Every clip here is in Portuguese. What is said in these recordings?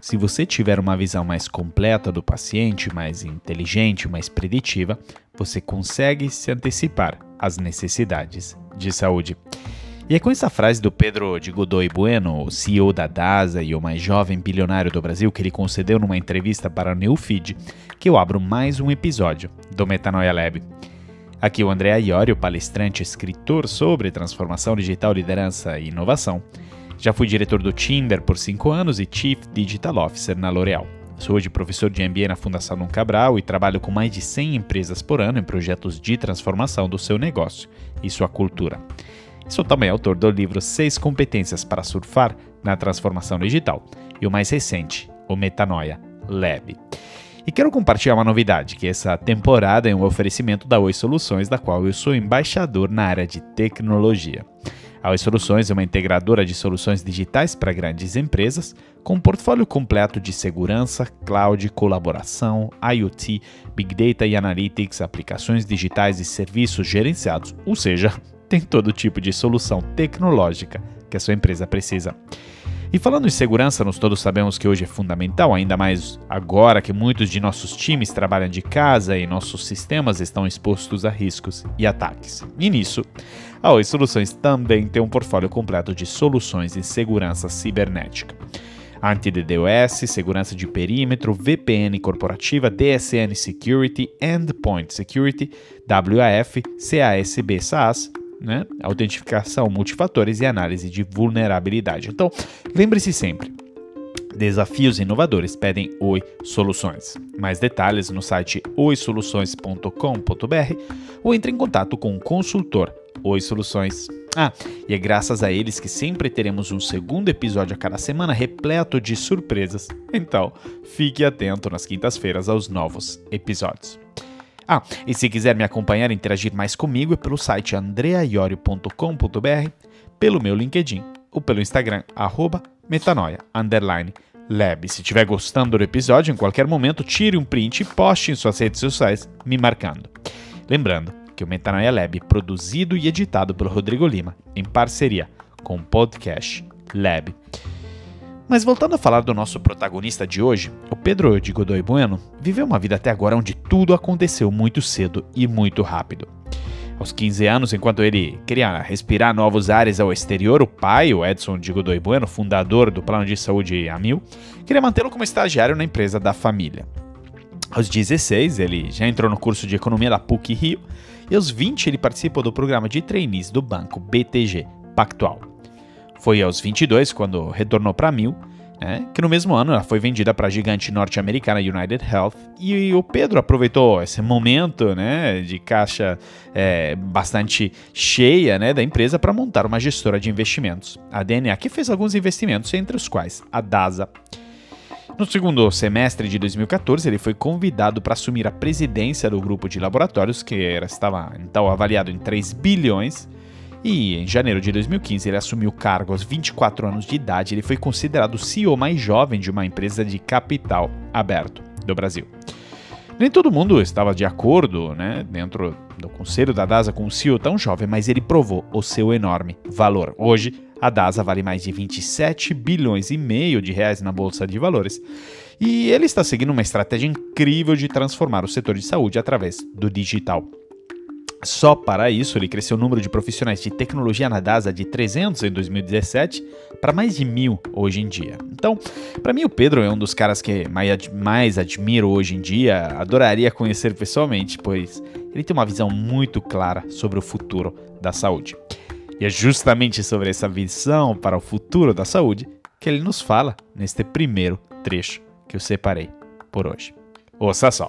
se você tiver uma visão mais completa do paciente, mais inteligente, mais preditiva, você consegue se antecipar às necessidades de saúde. E é com essa frase do Pedro de Godoy Bueno, o CEO da DASA e o mais jovem bilionário do Brasil, que ele concedeu numa entrevista para a Newfeed, que eu abro mais um episódio do Metanoia Lab. Aqui o André Iorio, palestrante e escritor sobre transformação digital, liderança e inovação. Já fui diretor do Tinder por 5 anos e Chief Digital Officer na L'Oréal. Sou hoje professor de MBA na Fundação Dom Cabral e trabalho com mais de 100 empresas por ano em projetos de transformação do seu negócio e sua cultura. Sou também autor do livro Seis Competências para Surfar na Transformação Digital e o mais recente, o Metanoia Lab. E quero compartilhar uma novidade, que essa temporada é um oferecimento da Oi Soluções, da qual eu sou embaixador na área de tecnologia. A Oi Soluções é uma integradora de soluções digitais para grandes empresas, com um portfólio completo de segurança, cloud, colaboração, IoT, Big Data e Analytics, aplicações digitais e serviços gerenciados, ou seja, tem todo tipo de solução tecnológica que a sua empresa precisa. E falando em segurança, nós todos sabemos que hoje é fundamental, ainda mais agora que muitos de nossos times trabalham de casa e nossos sistemas estão expostos a riscos e ataques. E nisso, a Oi Soluções também tem um portfólio completo de soluções em segurança cibernética. Anti-DDoS, segurança de perímetro, VPN corporativa, DSN Security, Endpoint Security, WAF, CASB SaaS, né? autentificação multifatores e análise de vulnerabilidade. Então, lembre-se sempre, Desafios inovadores pedem Oi Soluções. Mais detalhes no site oisoluções.com.br ou entre em contato com o consultor Oi Soluções. Ah, e é graças a eles que sempre teremos um segundo episódio a cada semana repleto de surpresas. Então, fique atento nas quintas-feiras aos novos episódios. Ah, e se quiser me acompanhar e interagir mais comigo é pelo site andreaiorio.com.br, pelo meu LinkedIn ou pelo Instagram, arroba metanoia, underline, lab. Se estiver gostando do episódio, em qualquer momento, tire um print e poste em suas redes sociais, me marcando. Lembrando que o Metanoia Lab é produzido e editado pelo Rodrigo Lima, em parceria com o podcast Lab. Mas voltando a falar do nosso protagonista de hoje, o Pedro de Godoy Bueno viveu uma vida até agora onde tudo aconteceu muito cedo e muito rápido. Aos 15 anos, enquanto ele queria respirar novos ares ao exterior, o pai, o Edson de Godoy Bueno, fundador do plano de saúde Amil, queria mantê-lo como estagiário na empresa da família. Aos 16, ele já entrou no curso de economia da PUC Rio e aos 20 ele participou do programa de trainees do banco BTG Pactual. Foi aos 22, quando retornou para Mil, né, que no mesmo ano ela foi vendida para a gigante norte-americana United Health. E o Pedro aproveitou esse momento né, de caixa é, bastante cheia né, da empresa para montar uma gestora de investimentos, a DNA, que fez alguns investimentos, entre os quais a DASA. No segundo semestre de 2014, ele foi convidado para assumir a presidência do grupo de laboratórios, que era, estava então avaliado em 3 bilhões e em janeiro de 2015 ele assumiu o cargo aos 24 anos de idade. Ele foi considerado o CEO mais jovem de uma empresa de capital aberto do Brasil. Nem todo mundo estava de acordo, né, dentro do conselho da DASA com um CEO tão jovem, mas ele provou o seu enorme valor. Hoje, a DASA vale mais de 27 bilhões e meio de reais na bolsa de valores. E ele está seguindo uma estratégia incrível de transformar o setor de saúde através do digital. Só para isso, ele cresceu o número de profissionais de tecnologia na DASA de 300 em 2017 para mais de mil hoje em dia. Então, para mim, o Pedro é um dos caras que mais admiro hoje em dia, adoraria conhecer pessoalmente, pois ele tem uma visão muito clara sobre o futuro da saúde. E é justamente sobre essa visão para o futuro da saúde que ele nos fala neste primeiro trecho que eu separei por hoje. Ouça só!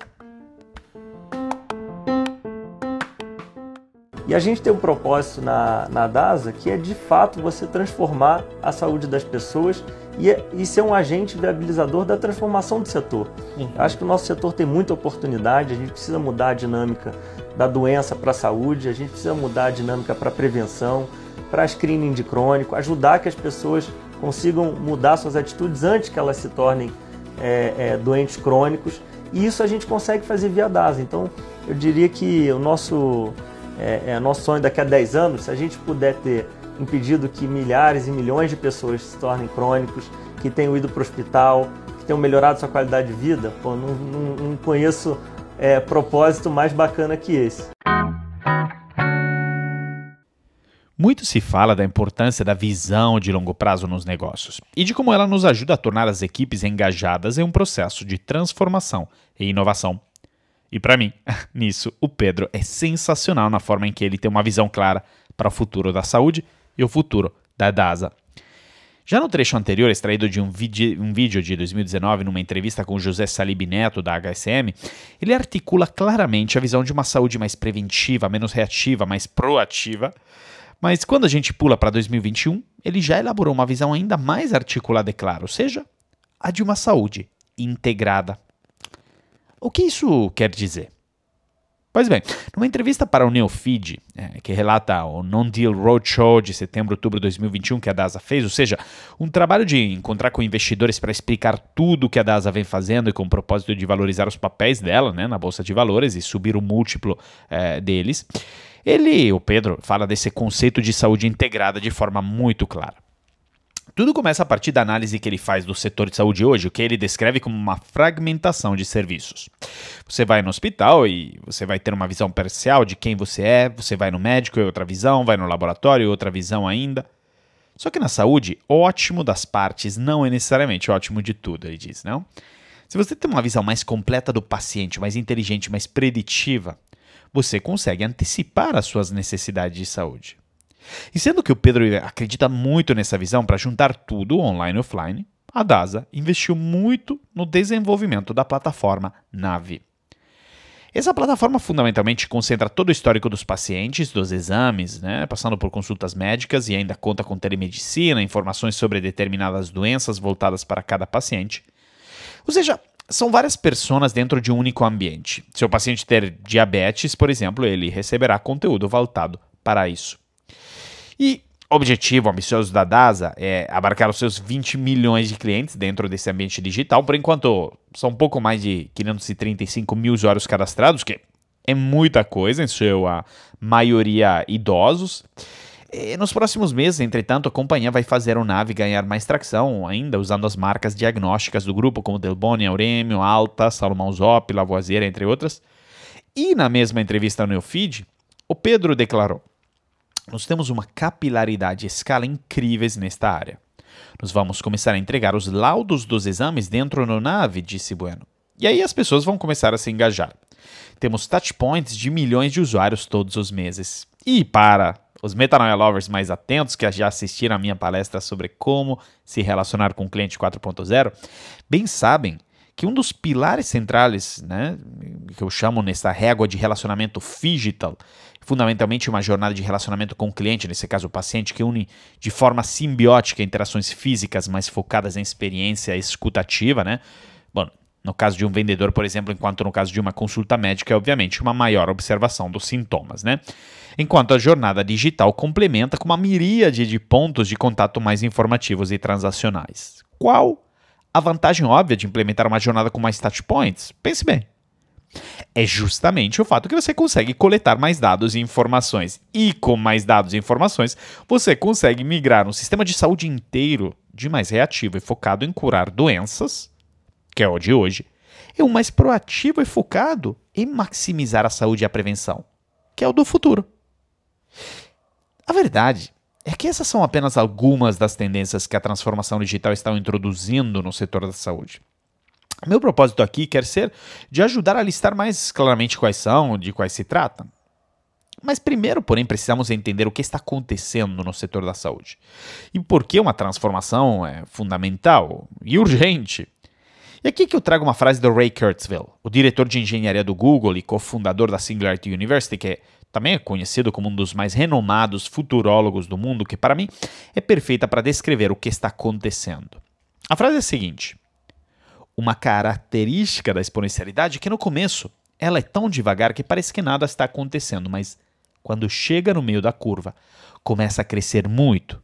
E a gente tem um propósito na, na DASA que é de fato você transformar a saúde das pessoas e, e ser um agente viabilizador da transformação do setor. Uhum. Acho que o nosso setor tem muita oportunidade, a gente precisa mudar a dinâmica da doença para a saúde, a gente precisa mudar a dinâmica para a prevenção, para screening de crônico, ajudar que as pessoas consigam mudar suas atitudes antes que elas se tornem é, é, doentes crônicos. E isso a gente consegue fazer via DASA. Então, eu diria que o nosso é, é nosso sonho daqui a 10 anos, se a gente puder ter impedido que milhares e milhões de pessoas se tornem crônicos, que tenham ido para o hospital, que tenham melhorado sua qualidade de vida, pô, não, não, não conheço é, propósito mais bacana que esse. Muito se fala da importância da visão de longo prazo nos negócios e de como ela nos ajuda a tornar as equipes engajadas em um processo de transformação e inovação. E para mim, nisso, o Pedro é sensacional na forma em que ele tem uma visão clara para o futuro da saúde e o futuro da DASA. Já no trecho anterior, extraído de um, um vídeo de 2019, numa entrevista com José Salib Neto, da HSM, ele articula claramente a visão de uma saúde mais preventiva, menos reativa, mais proativa. Mas quando a gente pula para 2021, ele já elaborou uma visão ainda mais articulada e clara, ou seja, a de uma saúde integrada. O que isso quer dizer? Pois bem, numa entrevista para o Neofeed, é, que relata o Non-Deal Roadshow de setembro outubro de 2021 que a DASA fez, ou seja, um trabalho de encontrar com investidores para explicar tudo o que a DASA vem fazendo e com o propósito de valorizar os papéis dela né, na Bolsa de Valores e subir o múltiplo é, deles, ele, o Pedro, fala desse conceito de saúde integrada de forma muito clara. Tudo começa a partir da análise que ele faz do setor de saúde hoje, o que ele descreve como uma fragmentação de serviços. Você vai no hospital e você vai ter uma visão parcial de quem você é, você vai no médico e outra visão, vai no laboratório e outra visão ainda. Só que na saúde, ótimo das partes não é necessariamente ótimo de tudo, ele diz, não? Se você tem uma visão mais completa do paciente, mais inteligente, mais preditiva, você consegue antecipar as suas necessidades de saúde. E sendo que o Pedro acredita muito nessa visão para juntar tudo online e offline, a DASA investiu muito no desenvolvimento da plataforma Nave. Essa plataforma fundamentalmente concentra todo o histórico dos pacientes, dos exames, né, passando por consultas médicas e ainda conta com telemedicina, informações sobre determinadas doenças voltadas para cada paciente. Ou seja, são várias pessoas dentro de um único ambiente. Se o paciente ter diabetes, por exemplo, ele receberá conteúdo voltado para isso. E o objetivo ambicioso da DASA é abarcar os seus 20 milhões de clientes dentro desse ambiente digital. Por enquanto, são um pouco mais de 535 mil usuários cadastrados, que é muita coisa, em sua maioria idosos. E nos próximos meses, entretanto, a companhia vai fazer o Nave ganhar mais tração ainda, usando as marcas diagnósticas do grupo, como Delboni, Auremio, Alta, Salomão Zop, Lavoisier, entre outras. E na mesma entrevista no Neofeed, o Pedro declarou nós temos uma capilaridade e escala incríveis nesta área. Nós vamos começar a entregar os laudos dos exames dentro da nave, disse Bueno. E aí as pessoas vão começar a se engajar. Temos touchpoints de milhões de usuários todos os meses. E para os Metanoia Lovers mais atentos que já assistiram a minha palestra sobre como se relacionar com o cliente 4.0, bem sabem que um dos pilares centrais, né, que eu chamo nessa régua de relacionamento digital, fundamentalmente uma jornada de relacionamento com o cliente, nesse caso o paciente, que une de forma simbiótica interações físicas mais focadas em experiência escutativa, né? Bom, no caso de um vendedor, por exemplo, enquanto no caso de uma consulta médica, é obviamente uma maior observação dos sintomas, né? Enquanto a jornada digital complementa com uma miríade de pontos de contato mais informativos e transacionais. Qual a vantagem óbvia de implementar uma jornada com mais touch points? Pense bem. É justamente o fato que você consegue coletar mais dados e informações. E com mais dados e informações, você consegue migrar um sistema de saúde inteiro de mais reativo e focado em curar doenças, que é o de hoje, e um mais proativo e focado em maximizar a saúde e a prevenção, que é o do futuro. A verdade é que essas são apenas algumas das tendências que a transformação digital está introduzindo no setor da saúde. Meu propósito aqui quer ser de ajudar a listar mais claramente quais são, de quais se trata. Mas primeiro, porém, precisamos entender o que está acontecendo no setor da saúde e por que uma transformação é fundamental e urgente. E aqui que eu trago uma frase do Ray Kurzweil, o diretor de engenharia do Google e cofundador da Singularity University, que também é conhecido como um dos mais renomados futurólogos do mundo, que para mim é perfeita para descrever o que está acontecendo. A frase é a seguinte: Uma característica da exponencialidade é que no começo ela é tão devagar que parece que nada está acontecendo, mas quando chega no meio da curva, começa a crescer muito.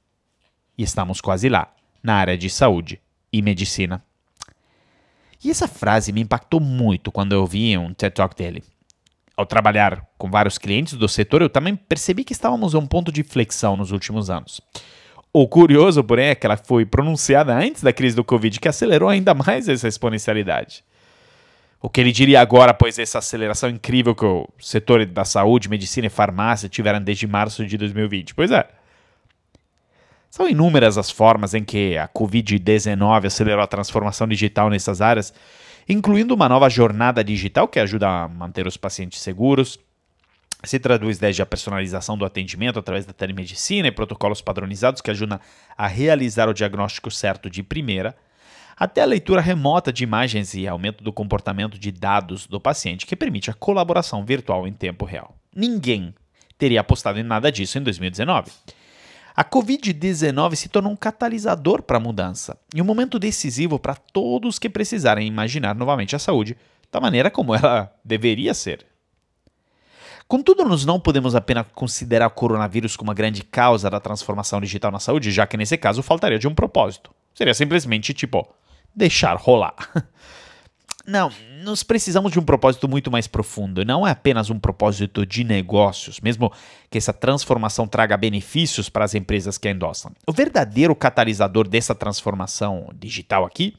E estamos quase lá, na área de saúde e medicina. E essa frase me impactou muito quando eu ouvi um TED Talk dele ao trabalhar com vários clientes do setor, eu também percebi que estávamos a um ponto de flexão nos últimos anos. O curioso, porém, é que ela foi pronunciada antes da crise do Covid, que acelerou ainda mais essa exponencialidade. O que ele diria agora, após essa aceleração incrível que o setor da saúde, medicina e farmácia tiveram desde março de 2020? Pois é. São inúmeras as formas em que a Covid-19 acelerou a transformação digital nessas áreas, incluindo uma nova jornada digital que ajuda a manter os pacientes seguros, se traduz desde a personalização do atendimento através da telemedicina e protocolos padronizados que ajudam a realizar o diagnóstico certo de primeira, até a leitura remota de imagens e aumento do comportamento de dados do paciente que permite a colaboração virtual em tempo real. Ninguém teria apostado em nada disso em 2019. A Covid-19 se tornou um catalisador para a mudança e um momento decisivo para todos que precisarem imaginar novamente a saúde da maneira como ela deveria ser. Contudo, nós não podemos apenas considerar o coronavírus como a grande causa da transformação digital na saúde, já que nesse caso faltaria de um propósito. Seria simplesmente tipo deixar rolar. Não, nós precisamos de um propósito muito mais profundo. Não é apenas um propósito de negócios, mesmo que essa transformação traga benefícios para as empresas que a endossam. O verdadeiro catalisador dessa transformação digital aqui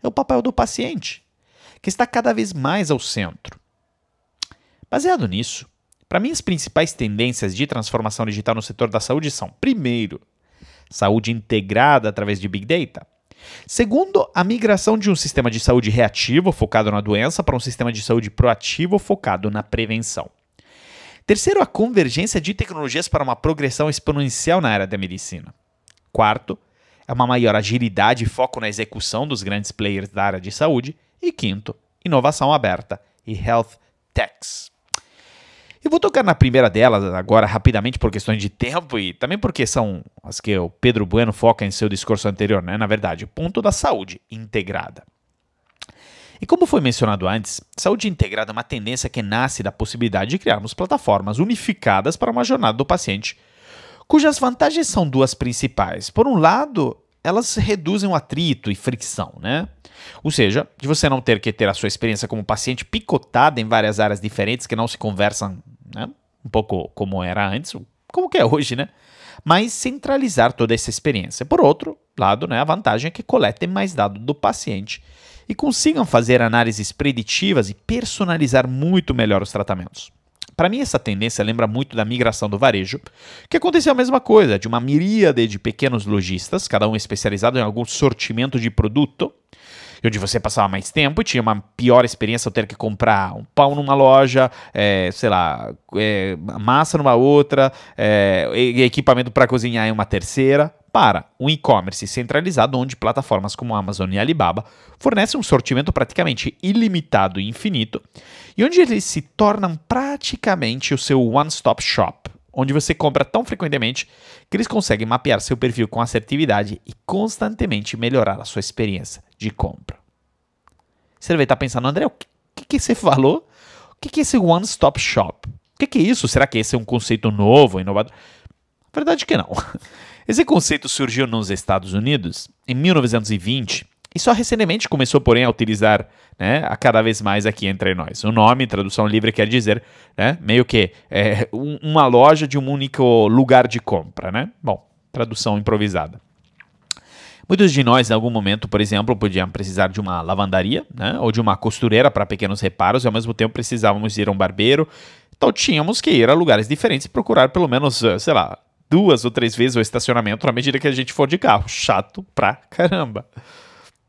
é o papel do paciente, que está cada vez mais ao centro. Baseado nisso, para mim, as principais tendências de transformação digital no setor da saúde são: primeiro, saúde integrada através de Big Data. Segundo, a migração de um sistema de saúde reativo focado na doença para um sistema de saúde proativo focado na prevenção. Terceiro, a convergência de tecnologias para uma progressão exponencial na área da medicina. Quarto, é uma maior agilidade e foco na execução dos grandes players da área de saúde. E quinto, inovação aberta e health techs. Eu vou tocar na primeira delas agora rapidamente por questões de tempo e também porque são as que o Pedro Bueno foca em seu discurso anterior, né? Na verdade, o ponto da saúde integrada. E como foi mencionado antes, saúde integrada é uma tendência que nasce da possibilidade de criarmos plataformas unificadas para uma jornada do paciente, cujas vantagens são duas principais. Por um lado, elas reduzem o atrito e fricção, né? Ou seja, de você não ter que ter a sua experiência como paciente picotada em várias áreas diferentes que não se conversam, né? Um pouco como era antes, como que é hoje, né? Mas centralizar toda essa experiência. Por outro lado, né, a vantagem é que coletem mais dados do paciente e consigam fazer análises preditivas e personalizar muito melhor os tratamentos. Para mim, essa tendência lembra muito da migração do varejo, que aconteceu a mesma coisa, de uma miríade de pequenos lojistas, cada um especializado em algum sortimento de produto, onde você passava mais tempo e tinha uma pior experiência ao ter que comprar um pão numa loja, é, sei lá, é, massa numa outra, é, equipamento para cozinhar em uma terceira, para um e-commerce centralizado onde plataformas como Amazon e Alibaba fornecem um sortimento praticamente ilimitado e infinito, e onde eles se tornam praticamente o seu one-stop shop, onde você compra tão frequentemente que eles conseguem mapear seu perfil com assertividade e constantemente melhorar a sua experiência de compra. Você deve estar pensando, André, o que, que você falou? O que, que é esse one-stop shop? O que, que é isso? Será que esse é um conceito novo, inovador? Verdade que não. Esse conceito surgiu nos Estados Unidos em 1920 e só recentemente começou, porém, a utilizar né, a cada vez mais aqui entre nós. O nome, tradução livre, quer dizer né, meio que é, uma loja de um único lugar de compra. Né? Bom, tradução improvisada. Muitos de nós, em algum momento, por exemplo, podiam precisar de uma lavandaria né, ou de uma costureira para pequenos reparos e, ao mesmo tempo, precisávamos ir a um barbeiro. Então, tínhamos que ir a lugares diferentes e procurar pelo menos, sei lá, duas ou três vezes o estacionamento na medida que a gente for de carro. Chato pra caramba.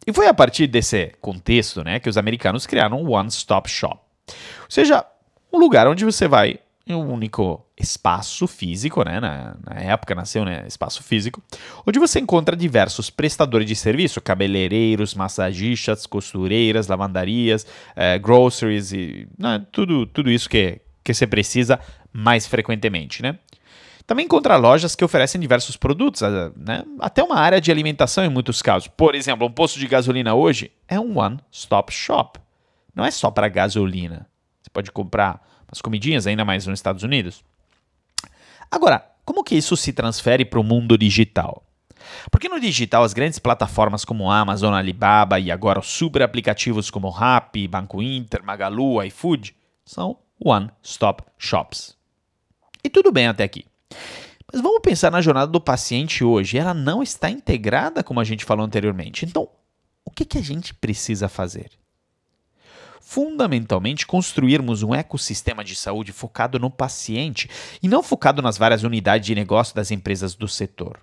E foi a partir desse contexto né, que os americanos criaram o One Stop Shop. Ou seja, um lugar onde você vai em um único espaço físico, né? Na, na, época nasceu, né? Espaço físico, onde você encontra diversos prestadores de serviço, cabeleireiros, massagistas, costureiras, lavandarias, eh, groceries e né, tudo, tudo isso que, que você precisa mais frequentemente, né? Também encontra lojas que oferecem diversos produtos, eh, né? até uma área de alimentação em muitos casos. Por exemplo, um posto de gasolina hoje é um one-stop shop. Não é só para gasolina. Você pode comprar umas comidinhas, ainda mais nos Estados Unidos. Agora, como que isso se transfere para o mundo digital? Porque no digital, as grandes plataformas como Amazon, Alibaba e agora os super aplicativos como Rappi, Banco Inter, Magalu, iFood são one-stop shops. E tudo bem até aqui. Mas vamos pensar na jornada do paciente hoje. Ela não está integrada, como a gente falou anteriormente. Então, o que, que a gente precisa fazer? Fundamentalmente, construirmos um ecossistema de saúde focado no paciente e não focado nas várias unidades de negócio das empresas do setor.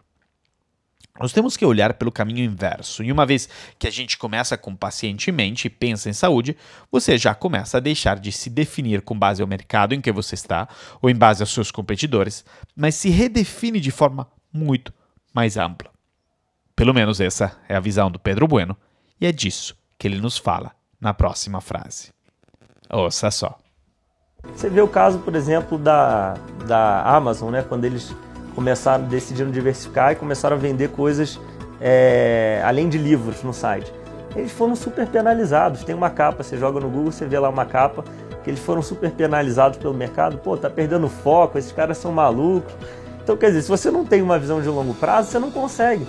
Nós temos que olhar pelo caminho inverso. E uma vez que a gente começa com paciente em mente e pensa em saúde, você já começa a deixar de se definir com base ao mercado em que você está ou em base aos seus competidores, mas se redefine de forma muito mais ampla. Pelo menos essa é a visão do Pedro Bueno, e é disso que ele nos fala na próxima frase. Ouça só. Você vê o caso, por exemplo, da, da Amazon, né? quando eles começaram, decidiram diversificar e começaram a vender coisas é, além de livros no site. Eles foram super penalizados. Tem uma capa, você joga no Google, você vê lá uma capa que eles foram super penalizados pelo mercado. Pô, tá perdendo foco, esses caras são malucos. Então, quer dizer, se você não tem uma visão de longo prazo, você não consegue.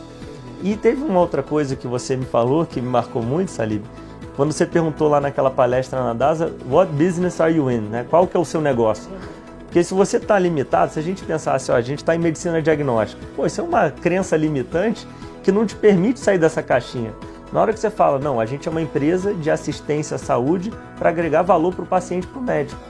E teve uma outra coisa que você me falou que me marcou muito, Salib. Quando você perguntou lá naquela palestra na DASA, what business are you in? Né? Qual que é o seu negócio? Porque se você está limitado, se a gente pensasse, ó, a gente está em medicina diagnóstica, pô, isso é uma crença limitante que não te permite sair dessa caixinha. Na hora que você fala, não, a gente é uma empresa de assistência à saúde para agregar valor para o paciente e para o médico.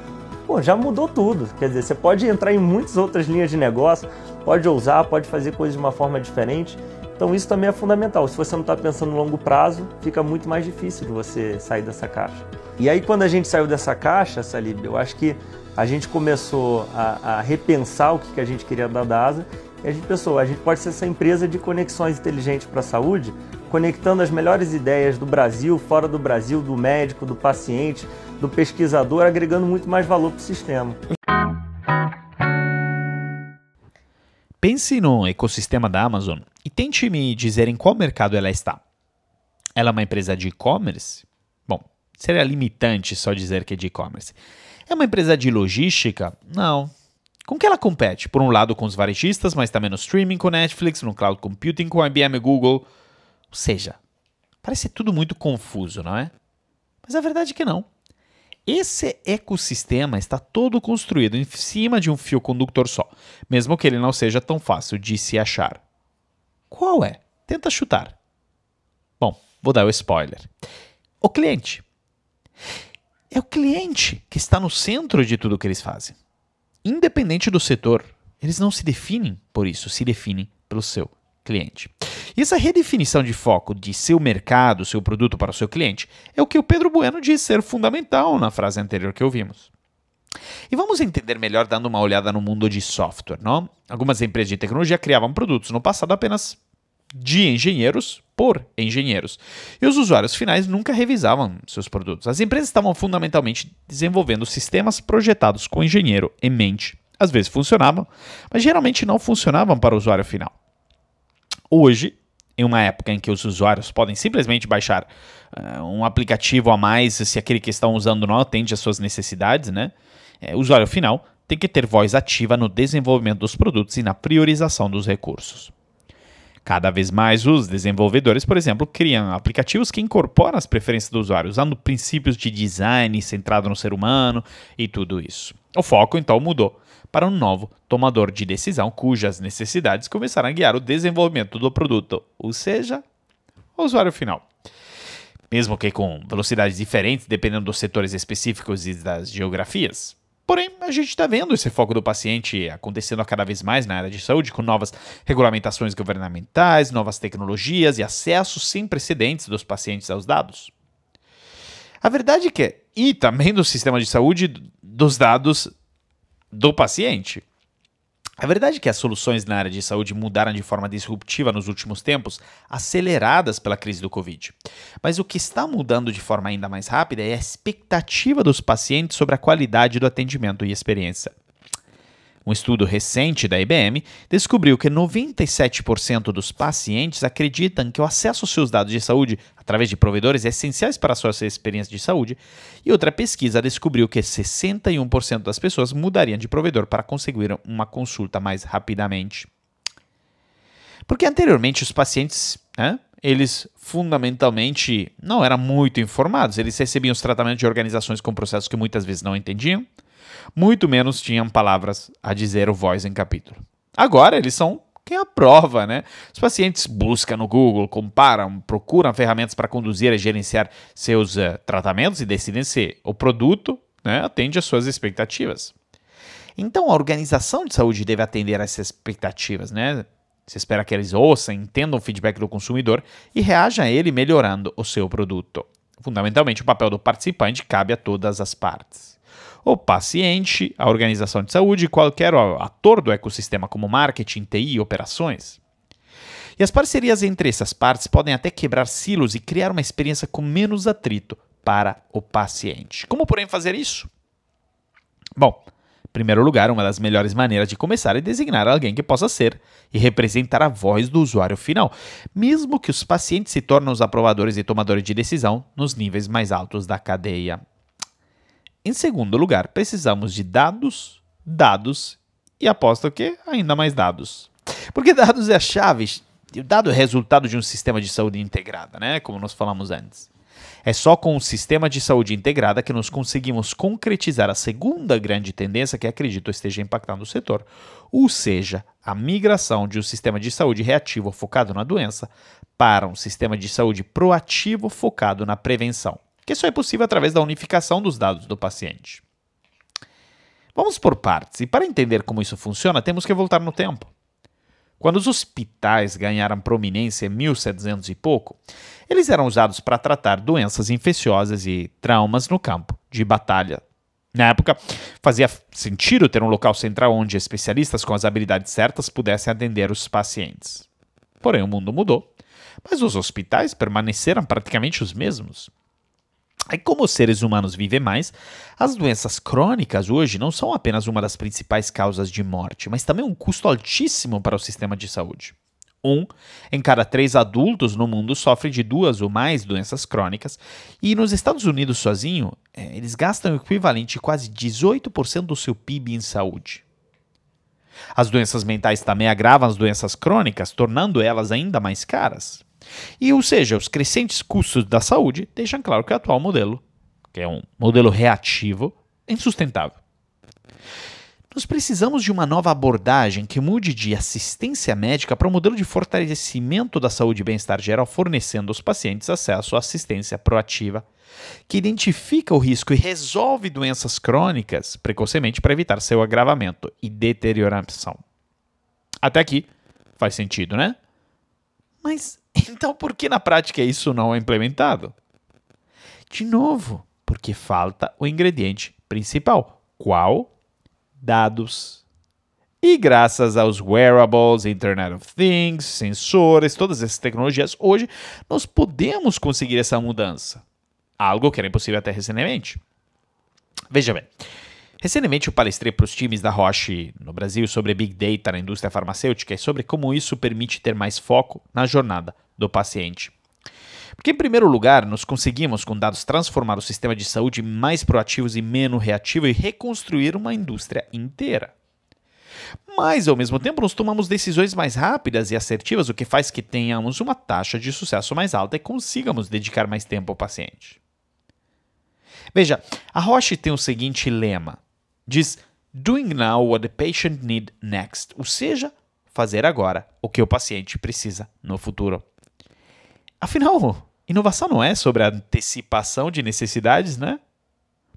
Pô, já mudou tudo. Quer dizer, você pode entrar em muitas outras linhas de negócio, pode ousar, pode fazer coisas de uma forma diferente. Então isso também é fundamental. Se você não está pensando no longo prazo, fica muito mais difícil de você sair dessa caixa. E aí quando a gente saiu dessa caixa, Salib, eu acho que a gente começou a, a repensar o que, que a gente queria da DASA e a gente pensou, a gente pode ser essa empresa de conexões inteligentes para a saúde, conectando as melhores ideias do Brasil, fora do Brasil, do médico, do paciente, do pesquisador, agregando muito mais valor para o sistema. Pense no ecossistema da Amazon e tente me dizer em qual mercado ela está. Ela é uma empresa de e-commerce? Bom, seria limitante só dizer que é de e-commerce. É uma empresa de logística? Não. Com que ela compete? Por um lado com os varejistas, mas também no streaming com Netflix, no cloud computing com IBM e Google. Ou seja, parece tudo muito confuso, não é? Mas a verdade é que não. Esse ecossistema está todo construído em cima de um fio condutor só, mesmo que ele não seja tão fácil de se achar. Qual é? Tenta chutar. Bom, vou dar o spoiler. O cliente. É o cliente que está no centro de tudo que eles fazem. Independente do setor, eles não se definem por isso, se definem pelo seu cliente. E essa redefinição de foco de seu mercado, seu produto para o seu cliente, é o que o Pedro Bueno diz ser fundamental na frase anterior que ouvimos. E vamos entender melhor dando uma olhada no mundo de software, não? Algumas empresas de tecnologia criavam produtos no passado apenas de engenheiros por engenheiros. E os usuários finais nunca revisavam seus produtos. As empresas estavam fundamentalmente desenvolvendo sistemas projetados com o engenheiro em mente. Às vezes funcionavam, mas geralmente não funcionavam para o usuário final. Hoje, em uma época em que os usuários podem simplesmente baixar uh, um aplicativo a mais se aquele que estão usando não atende às suas necessidades, né? É, o usuário final tem que ter voz ativa no desenvolvimento dos produtos e na priorização dos recursos. Cada vez mais os desenvolvedores, por exemplo, criam aplicativos que incorporam as preferências do usuário, usando princípios de design centrado no ser humano e tudo isso. O foco então mudou para um novo tomador de decisão cujas necessidades começaram a guiar o desenvolvimento do produto, ou seja, o usuário final. Mesmo que com velocidades diferentes dependendo dos setores específicos e das geografias. Porém, a gente está vendo esse foco do paciente acontecendo cada vez mais na área de saúde, com novas regulamentações governamentais, novas tecnologias e acessos sem precedentes dos pacientes aos dados. A verdade é que, e também do sistema de saúde, dos dados do paciente. A verdade é que as soluções na área de saúde mudaram de forma disruptiva nos últimos tempos, aceleradas pela crise do Covid. Mas o que está mudando de forma ainda mais rápida é a expectativa dos pacientes sobre a qualidade do atendimento e experiência. Um estudo recente da IBM descobriu que 97% dos pacientes acreditam que o acesso aos seus dados de saúde através de provedores é essenciais para a sua experiência de saúde, e outra pesquisa descobriu que 61% das pessoas mudariam de provedor para conseguir uma consulta mais rapidamente. Porque anteriormente os pacientes, né, eles fundamentalmente não eram muito informados, eles recebiam os tratamentos de organizações com processos que muitas vezes não entendiam, muito menos tinham palavras a dizer o voz em capítulo. Agora eles são quem aprova, né? Os pacientes buscam no Google, comparam, procuram ferramentas para conduzir e gerenciar seus uh, tratamentos e decidem se o produto né, atende às suas expectativas. Então a organização de saúde deve atender a essas expectativas, né? Se espera que eles ouçam, entendam o feedback do consumidor e reajam a ele melhorando o seu produto. Fundamentalmente, o papel do participante cabe a todas as partes. O paciente, a organização de saúde e qualquer ator do ecossistema, como marketing, TI e operações. E as parcerias entre essas partes podem até quebrar silos e criar uma experiência com menos atrito para o paciente. Como, porém, fazer isso? Bom, em primeiro lugar, uma das melhores maneiras de começar é designar alguém que possa ser e representar a voz do usuário final, mesmo que os pacientes se tornem os aprovadores e tomadores de decisão nos níveis mais altos da cadeia. Em segundo lugar, precisamos de dados, dados e aposto que ainda mais dados. Porque dados é a chave, o dado é resultado de um sistema de saúde integrada, né? Como nós falamos antes. É só com um sistema de saúde integrada que nós conseguimos concretizar a segunda grande tendência que acredito esteja impactando o setor, ou seja, a migração de um sistema de saúde reativo focado na doença para um sistema de saúde proativo focado na prevenção, que só é possível através da unificação dos dados do paciente. Vamos por partes, e para entender como isso funciona, temos que voltar no tempo. Quando os hospitais ganharam prominência em 1700 e pouco, eles eram usados para tratar doenças infecciosas e traumas no campo de batalha. Na época, fazia sentido ter um local central onde especialistas com as habilidades certas pudessem atender os pacientes. Porém, o mundo mudou, mas os hospitais permaneceram praticamente os mesmos. E como os seres humanos vivem mais, as doenças crônicas hoje não são apenas uma das principais causas de morte, mas também um custo altíssimo para o sistema de saúde. Um em cada três adultos no mundo sofre de duas ou mais doenças crônicas, e nos Estados Unidos sozinho, é, eles gastam o equivalente a quase 18% do seu PIB em saúde. As doenças mentais também agravam as doenças crônicas, tornando elas ainda mais caras. E, ou seja, os crescentes custos da saúde deixam claro que o atual modelo, que é um modelo reativo, é insustentável. Nós precisamos de uma nova abordagem que mude de assistência médica para um modelo de fortalecimento da saúde e bem-estar geral, fornecendo aos pacientes acesso à assistência proativa, que identifica o risco e resolve doenças crônicas precocemente para evitar seu agravamento e deterioração. Até aqui faz sentido, né? Mas então, por que na prática isso não é implementado? De novo, porque falta o ingrediente principal. Qual? Dados. E graças aos wearables, Internet of Things, sensores, todas essas tecnologias, hoje nós podemos conseguir essa mudança. Algo que era impossível até recentemente. Veja bem, Recentemente eu palestrei para os times da Roche no Brasil sobre Big Data na indústria farmacêutica e sobre como isso permite ter mais foco na jornada do paciente. Porque, em primeiro lugar, nós conseguimos, com dados, transformar o sistema de saúde mais proativos e menos reativo e reconstruir uma indústria inteira. Mas, ao mesmo tempo, nós tomamos decisões mais rápidas e assertivas, o que faz que tenhamos uma taxa de sucesso mais alta e consigamos dedicar mais tempo ao paciente. Veja, a Roche tem o seguinte lema: diz doing now what the patient need next, ou seja, fazer agora o que o paciente precisa no futuro. Afinal, inovação não é sobre a antecipação de necessidades, né?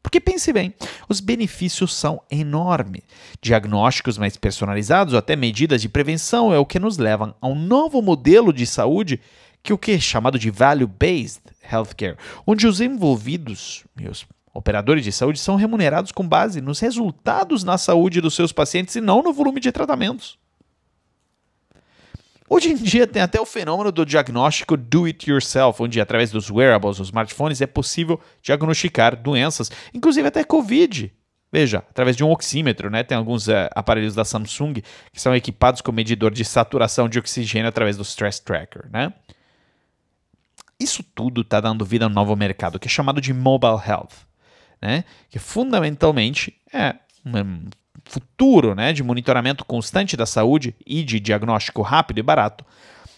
Porque pense bem, os benefícios são enormes. Diagnósticos mais personalizados ou até medidas de prevenção é o que nos levam a um novo modelo de saúde que o que é chamado de value-based healthcare, onde os envolvidos, meus Operadores de saúde são remunerados com base nos resultados na saúde dos seus pacientes e não no volume de tratamentos. Hoje em dia tem até o fenômeno do diagnóstico do it yourself, onde através dos wearables, os smartphones, é possível diagnosticar doenças, inclusive até Covid. Veja, através de um oxímetro, né? Tem alguns é, aparelhos da Samsung que são equipados com medidor de saturação de oxigênio através do Stress Tracker, né? Isso tudo está dando vida a um novo mercado que é chamado de Mobile Health né? que fundamentalmente é um futuro né, de monitoramento constante da saúde e de diagnóstico rápido e barato,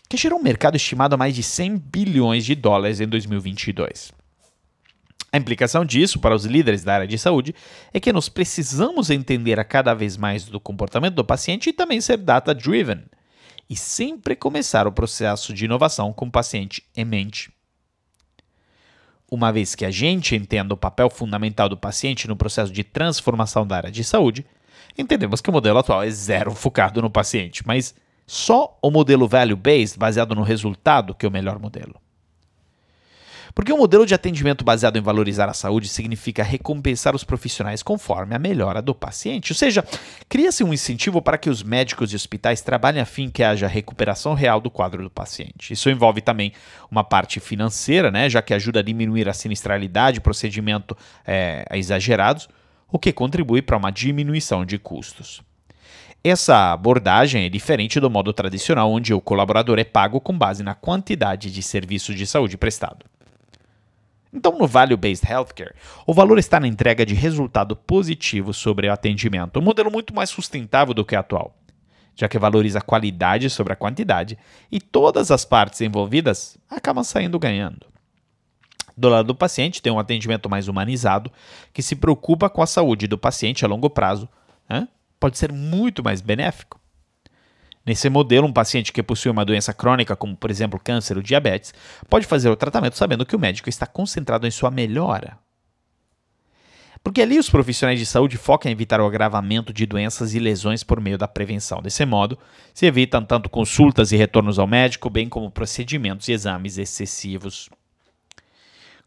que gerou um mercado estimado a mais de 100 bilhões de dólares em 2022. A implicação disso para os líderes da área de saúde é que nós precisamos entender a cada vez mais do comportamento do paciente e também ser data-driven. E sempre começar o processo de inovação com o paciente em mente. Uma vez que a gente entenda o papel fundamental do paciente no processo de transformação da área de saúde, entendemos que o modelo atual é zero focado no paciente, mas só o modelo value-based, baseado no resultado, que é o melhor modelo. Porque o modelo de atendimento baseado em valorizar a saúde significa recompensar os profissionais conforme a melhora do paciente. Ou seja, cria-se um incentivo para que os médicos e hospitais trabalhem a fim que haja recuperação real do quadro do paciente. Isso envolve também uma parte financeira, né, já que ajuda a diminuir a sinistralidade, procedimento é, exagerados, o que contribui para uma diminuição de custos. Essa abordagem é diferente do modo tradicional, onde o colaborador é pago com base na quantidade de serviços de saúde prestado. Então, no Value-Based Healthcare, o valor está na entrega de resultado positivo sobre o atendimento, um modelo muito mais sustentável do que o atual, já que valoriza a qualidade sobre a quantidade e todas as partes envolvidas acabam saindo ganhando. Do lado do paciente, tem um atendimento mais humanizado, que se preocupa com a saúde do paciente a longo prazo, né? pode ser muito mais benéfico. Nesse modelo, um paciente que possui uma doença crônica, como por exemplo câncer ou diabetes, pode fazer o tratamento sabendo que o médico está concentrado em sua melhora. Porque ali os profissionais de saúde focam em evitar o agravamento de doenças e lesões por meio da prevenção. Desse modo, se evitam tanto consultas e retornos ao médico, bem como procedimentos e exames excessivos.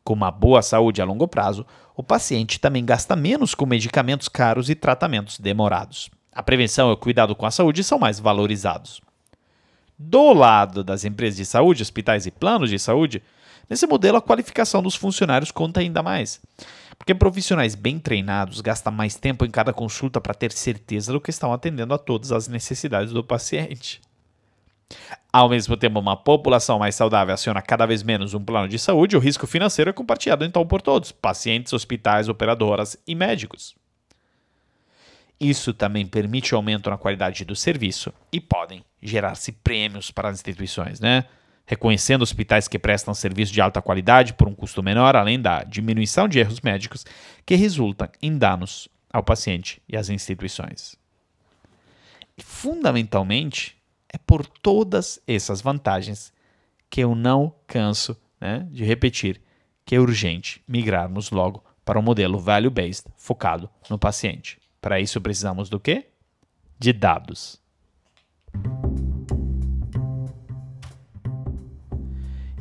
Com uma boa saúde a longo prazo, o paciente também gasta menos com medicamentos caros e tratamentos demorados a prevenção e o cuidado com a saúde são mais valorizados. Do lado das empresas de saúde, hospitais e planos de saúde, nesse modelo a qualificação dos funcionários conta ainda mais. Porque profissionais bem treinados gastam mais tempo em cada consulta para ter certeza do que estão atendendo a todas as necessidades do paciente. Ao mesmo tempo, uma população mais saudável aciona cada vez menos um plano de saúde, o risco financeiro é compartilhado então por todos: pacientes, hospitais, operadoras e médicos. Isso também permite aumento na qualidade do serviço e podem gerar-se prêmios para as instituições, né? reconhecendo hospitais que prestam serviço de alta qualidade por um custo menor, além da diminuição de erros médicos que resultam em danos ao paciente e às instituições. E, fundamentalmente, é por todas essas vantagens que eu não canso né, de repetir que é urgente migrarmos logo para um modelo value-based focado no paciente. Para isso precisamos do quê? De dados.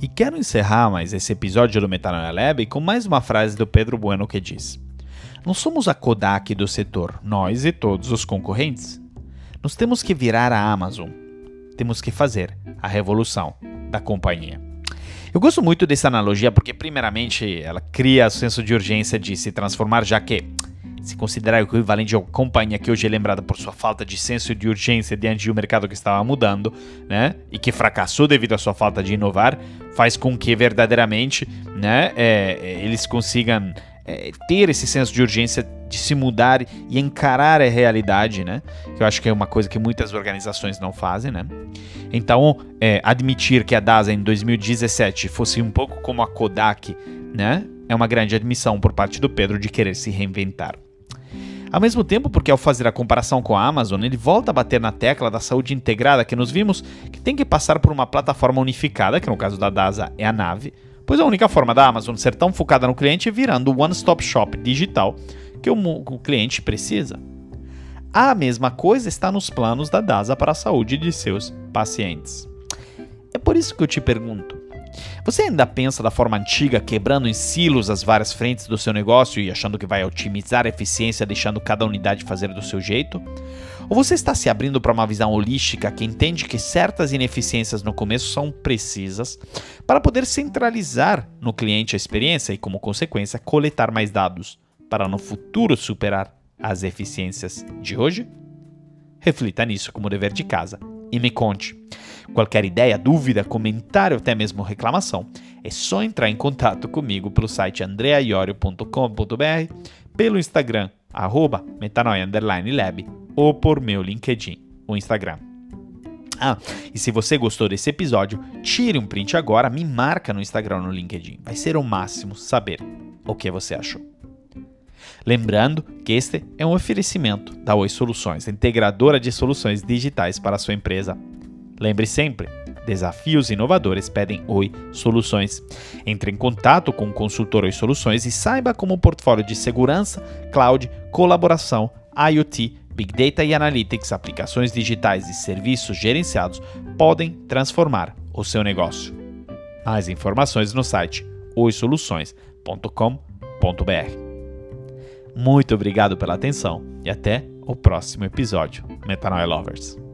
E quero encerrar mais esse episódio do Metanoia Lab com mais uma frase do Pedro Bueno que diz: Não somos a Kodak do setor, nós e todos os concorrentes. Nós temos que virar a Amazon. Temos que fazer a revolução da companhia. Eu gosto muito dessa analogia porque, primeiramente, ela cria o senso de urgência de se transformar, já que se considerar o equivalente de uma companhia que hoje é lembrada por sua falta de senso de urgência diante de um mercado que estava mudando, né, e que fracassou devido à sua falta de inovar, faz com que verdadeiramente, né, é, é eles consigam é, ter esse senso de urgência de se mudar e encarar a realidade, né? Que eu acho que é uma coisa que muitas organizações não fazem, né? Então, é, admitir que a DASA em 2017 fosse um pouco como a Kodak, né? É uma grande admissão por parte do Pedro de querer se reinventar. Ao mesmo tempo, porque ao fazer a comparação com a Amazon, ele volta a bater na tecla da saúde integrada que nos vimos que tem que passar por uma plataforma unificada, que no caso da DASA é a nave, pois a única forma da Amazon ser tão focada no cliente é virando o one-stop shop digital que o, cliente precisa. A mesma coisa está nos planos da DASA para a saúde de seus pacientes. É por isso que eu te pergunto: você ainda pensa da forma antiga, quebrando em silos as várias frentes do seu negócio e achando que vai otimizar a eficiência, deixando cada unidade fazer do seu jeito? Ou você está se abrindo para uma visão holística que entende que certas ineficiências no começo são precisas para poder centralizar no cliente a experiência e, como consequência, coletar mais dados para no futuro superar as eficiências de hoje? Reflita nisso como dever de casa e me conte. Qualquer ideia, dúvida, comentário, até mesmo reclamação, é só entrar em contato comigo pelo site andreaiorio.com.br, pelo Instagram, arroba metanoia_lab, ou por meu LinkedIn, o Instagram. Ah, e se você gostou desse episódio, tire um print agora, me marca no Instagram no LinkedIn. Vai ser o máximo saber o que você achou. Lembrando que este é um oferecimento da Oi Soluções, integradora de soluções digitais para a sua empresa. Lembre sempre, desafios inovadores pedem Oi Soluções. Entre em contato com o consultor Oi Soluções e saiba como o portfólio de segurança, cloud, colaboração, IoT, Big Data e Analytics, aplicações digitais e serviços gerenciados podem transformar o seu negócio. Mais informações no site oisoluções.com.br. Muito obrigado pela atenção e até o próximo episódio, Metanoia Lovers.